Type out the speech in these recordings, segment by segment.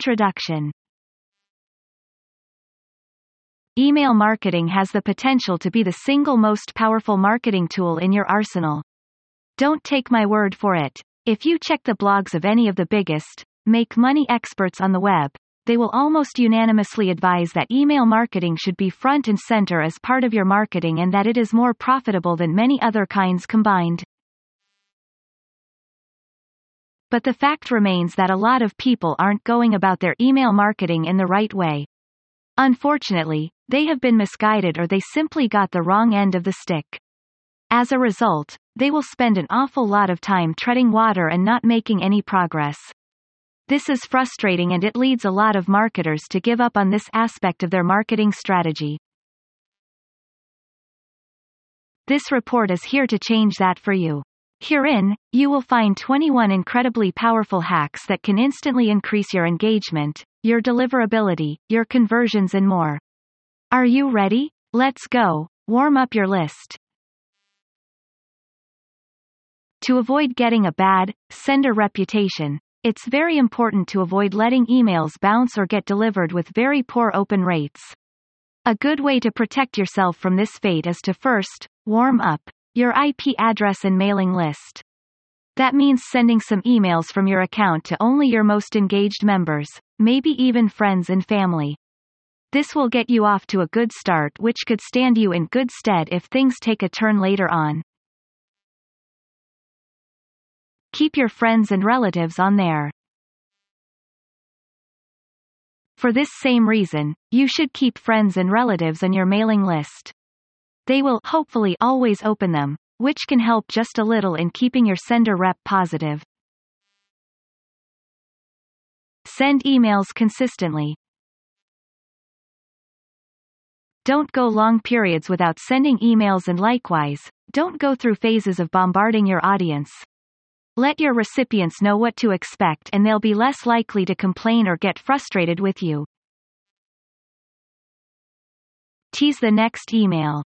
Introduction Email marketing has the potential to be the single most powerful marketing tool in your arsenal. Don't take my word for it. If you check the blogs of any of the biggest, make money experts on the web, they will almost unanimously advise that email marketing should be front and center as part of your marketing and that it is more profitable than many other kinds combined. But the fact remains that a lot of people aren't going about their email marketing in the right way. Unfortunately, they have been misguided or they simply got the wrong end of the stick. As a result, they will spend an awful lot of time treading water and not making any progress. This is frustrating and it leads a lot of marketers to give up on this aspect of their marketing strategy. This report is here to change that for you. Herein, you will find 21 incredibly powerful hacks that can instantly increase your engagement, your deliverability, your conversions and more. Are you ready? Let's go. Warm up your list. To avoid getting a bad, sender reputation, it's very important to avoid letting emails bounce or get delivered with very poor open rates. A good way to protect yourself from this fate is to first, warm up your IP address and mailing list. That means sending some emails from your account to only your most engaged members, maybe even friends and family. This will get you off to a good start which could stand you in good stead if things take a turn later on. Keep your friends and relatives on there. For this same reason, you should keep friends and relatives on your mailing list. They will hopefully always open them, which can help just a little in keeping your sender rep positive. Send emails consistently. Don't go long periods without sending emails and likewise, don't go through phases of bombarding your audience. Let your recipients know what to expect and they'll be less likely to complain or get frustrated with you. Tease the next email.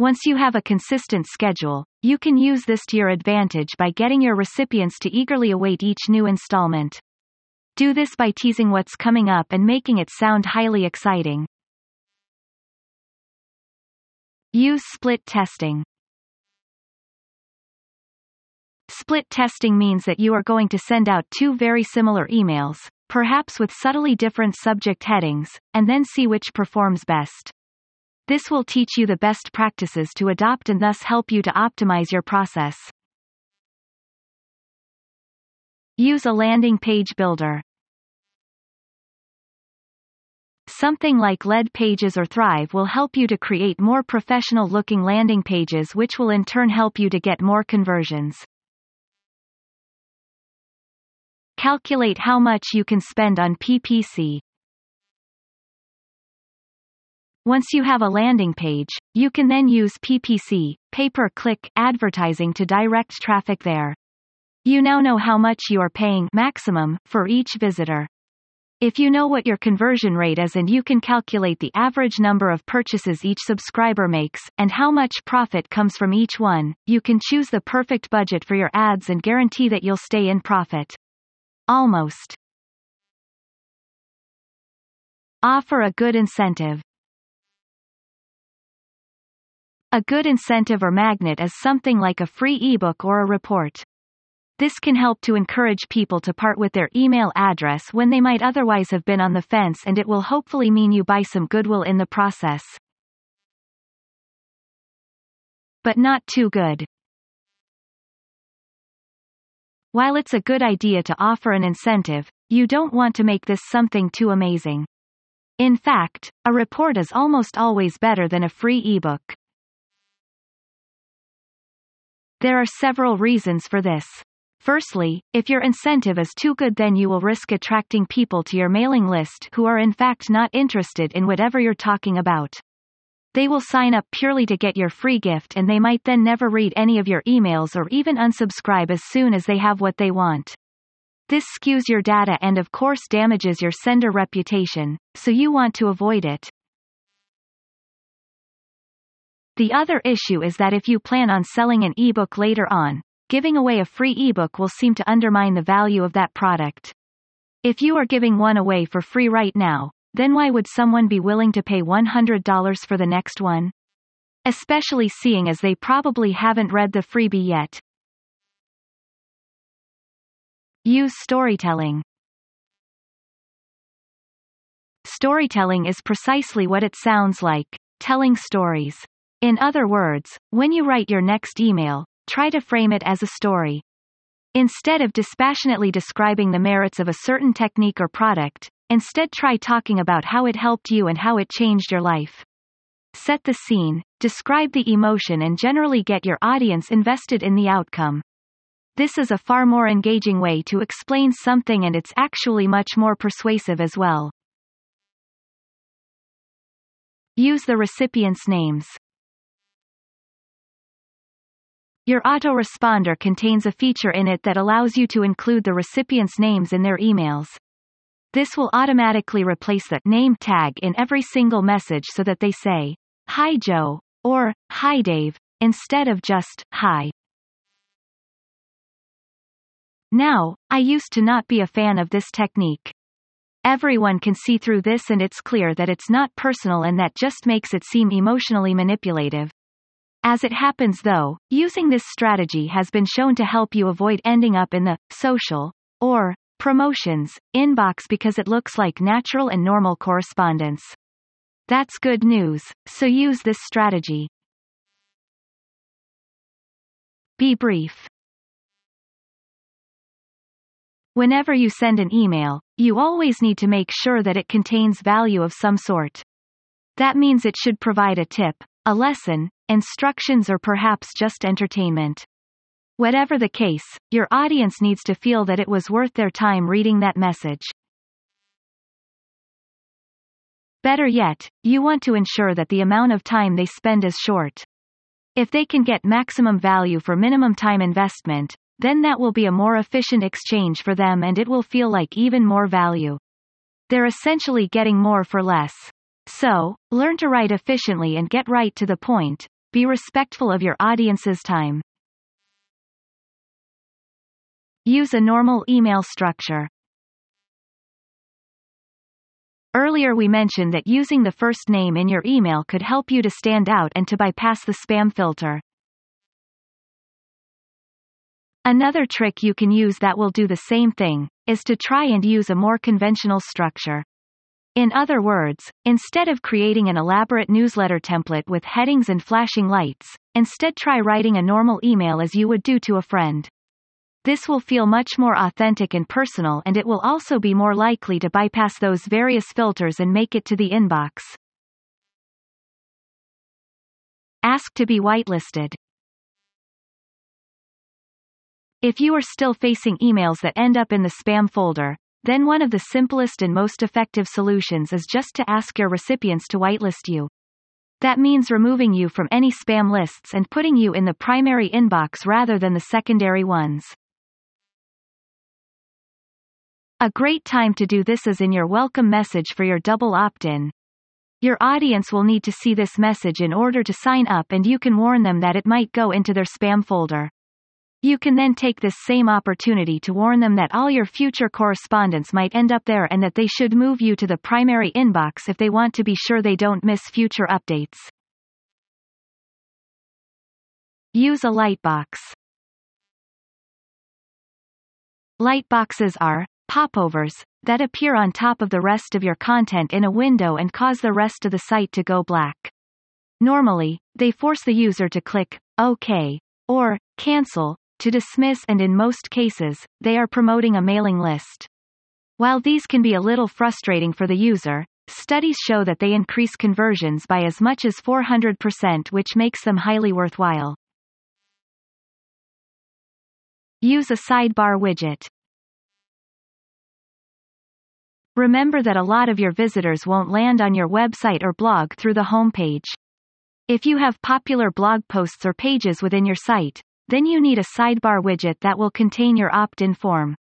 Once you have a consistent schedule, you can use this to your advantage by getting your recipients to eagerly await each new installment. Do this by teasing what's coming up and making it sound highly exciting. Use split testing. Split testing means that you are going to send out two very similar emails, perhaps with subtly different subject headings, and then see which performs best. This will teach you the best practices to adopt and thus help you to optimize your process. Use a landing page builder. Something like Leadpages or Thrive will help you to create more professional looking landing pages which will in turn help you to get more conversions. Calculate how much you can spend on PPC. Once you have a landing page, you can then use PPC, pay-per-click, advertising to direct traffic there. You now know how much you are paying maximum for each visitor. If you know what your conversion rate is and you can calculate the average number of purchases each subscriber makes, and how much profit comes from each one, you can choose the perfect budget for your ads and guarantee that you'll stay in profit. Almost. Offer a good incentive. A good incentive or magnet is something like a free ebook or a report. This can help to encourage people to part with their email address when they might otherwise have been on the fence and it will hopefully mean you buy some goodwill in the process. But not too good. While it's a good idea to offer an incentive, you don't want to make this something too amazing. In fact, a report is almost always better than a free ebook. There are several reasons for this. Firstly, if your incentive is too good then you will risk attracting people to your mailing list who are in fact not interested in whatever you're talking about. They will sign up purely to get your free gift and they might then never read any of your emails or even unsubscribe as soon as they have what they want. This skews your data and of course damages your sender reputation, so you want to avoid it. The other issue is that if you plan on selling an ebook later on, giving away a free ebook will seem to undermine the value of that product. If you are giving one away for free right now, then why would someone be willing to pay $100 for the next one? Especially seeing as they probably haven't read the freebie yet. Use storytelling. Storytelling is precisely what it sounds like, telling stories. In other words, when you write your next email, try to frame it as a story. Instead of dispassionately describing the merits of a certain technique or product, instead try talking about how it helped you and how it changed your life. Set the scene, describe the emotion and generally get your audience invested in the outcome. This is a far more engaging way to explain something and it's actually much more persuasive as well. Use the recipient's names. Your autoresponder contains a feature in it that allows you to include the recipient's names in their emails. This will automatically replace the name tag in every single message so that they say, Hi Joe, or Hi Dave, instead of just Hi. Now, I used to not be a fan of this technique. Everyone can see through this and it's clear that it's not personal and that just makes it seem emotionally manipulative. As it happens though, using this strategy has been shown to help you avoid ending up in the social or promotions inbox because it looks like natural and normal correspondence. That's good news, so use this strategy. Be brief. Whenever you send an email, you always need to make sure that it contains value of some sort. That means it should provide a tip, a lesson, instructions or perhaps just entertainment. Whatever the case, your audience needs to feel that it was worth their time reading that message. Better yet, you want to ensure that the amount of time they spend is short. If they can get maximum value for minimum time investment, then that will be a more efficient exchange for them and it will feel like even more value. They're essentially getting more for less. So, learn to write efficiently and get right to the point. Be respectful of your audience's time. Use a normal email structure. Earlier we mentioned that using the first name in your email could help you to stand out and to bypass the spam filter. Another trick you can use that will do the same thing, is to try and use a more conventional structure. In other words, instead of creating an elaborate newsletter template with headings and flashing lights, instead try writing a normal email as you would do to a friend. This will feel much more authentic and personal and it will also be more likely to bypass those various filters and make it to the inbox. Ask to be whitelisted. If you are still facing emails that end up in the spam folder, then one of the simplest and most effective solutions is just to ask your recipients to whitelist you. That means removing you from any spam lists and putting you in the primary inbox rather than the secondary ones. A great time to do this is in your welcome message for your double opt-in. Your audience will need to see this message in order to sign up and you can warn them that it might go into their spam folder. You can then take this same opportunity to warn them that all your future correspondence might end up there and that they should move you to the primary inbox if they want to be sure they don't miss future updates. Use a lightbox. Lightboxes are popovers that appear on top of the rest of your content in a window and cause the rest of the site to go black. Normally, they force the user to click OK or cancel to dismiss and in most cases, they are promoting a mailing list. While these can be a little frustrating for the user, studies show that they increase conversions by as much as 400% which makes them highly worthwhile. Use a sidebar widget. Remember that a lot of your visitors won't land on your website or blog through the homepage. If you have popular blog posts or pages within your site, then you need a sidebar widget that will contain your opt-in form.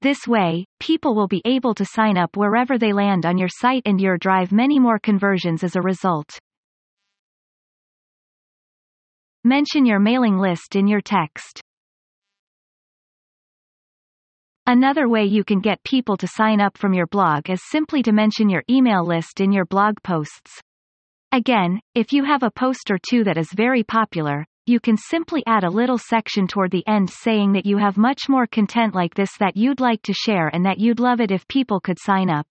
This way, people will be able to sign up wherever they land on your site and you'll drive many more conversions as a result. Mention your mailing list in your text. Another way you can get people to sign up from your blog is simply to mention your email list in your blog posts. Again, if you have a post or two that is very popular, you can simply add a little section toward the end saying that you have much more content like this that you'd like to share and that you'd love it if people could sign up.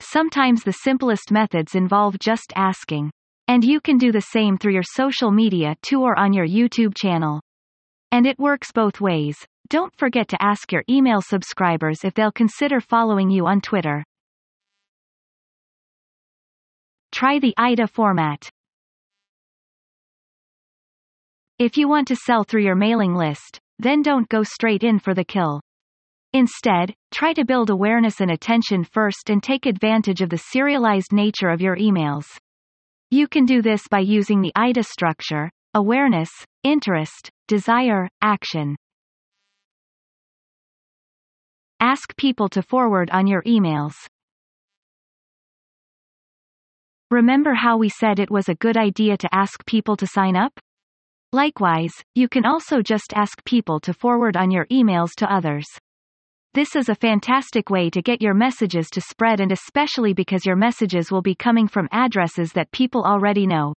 Sometimes the simplest methods involve just asking. And you can do the same through your social media too or on your YouTube channel. And it works both ways. Don't forget to ask your email subscribers if they'll consider following you on Twitter. Try the AIDA format. If you want to sell through your mailing list, then don't go straight in for the kill. Instead, try to build awareness and attention first and take advantage of the serialized nature of your emails. You can do this by using the AIDA structure, awareness, interest, desire, action. Ask people to forward on your emails. Remember how we said it was a good idea to ask people to sign up? Likewise, you can also just ask people to forward on your emails to others. This is a fantastic way to get your messages to spread and especially because your messages will be coming from addresses that people already know.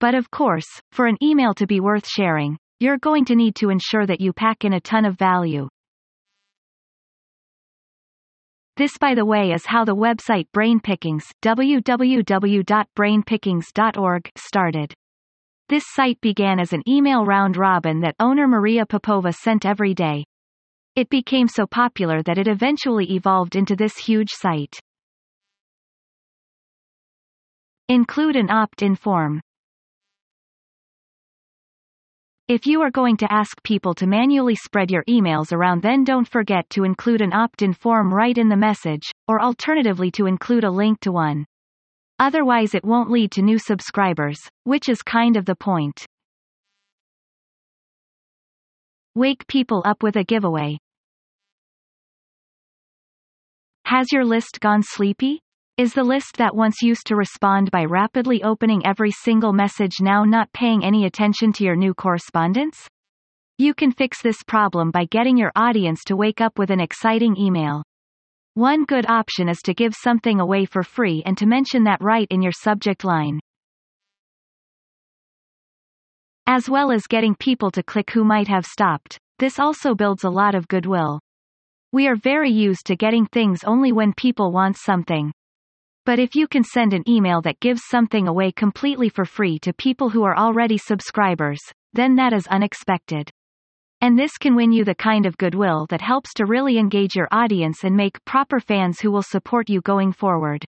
But of course, for an email to be worth sharing, you're going to need to ensure that you pack in a ton of value. This by the way is how the website BrainPickings www.brainpickings.org started. This site began as an email round robin that owner Maria Popova sent every day. It became so popular that it eventually evolved into this huge site. Include an opt-in form. If you are going to ask people to manually spread your emails around then don't forget to include an opt-in form right in the message, or alternatively to include a link to one. Otherwise it won't lead to new subscribers, which is kind of the point. Wake people up with a giveaway. Has your list gone sleepy? Is the list that once used to respond by rapidly opening every single message now not paying any attention to your new correspondence? You can fix this problem by getting your audience to wake up with an exciting email. One good option is to give something away for free and to mention that right in your subject line. As well as getting people to click who might have stopped, this also builds a lot of goodwill. We are very used to getting things only when people want something. But if you can send an email that gives something away completely for free to people who are already subscribers, then that is unexpected. And this can win you the kind of goodwill that helps to really engage your audience and make proper fans who will support you going forward.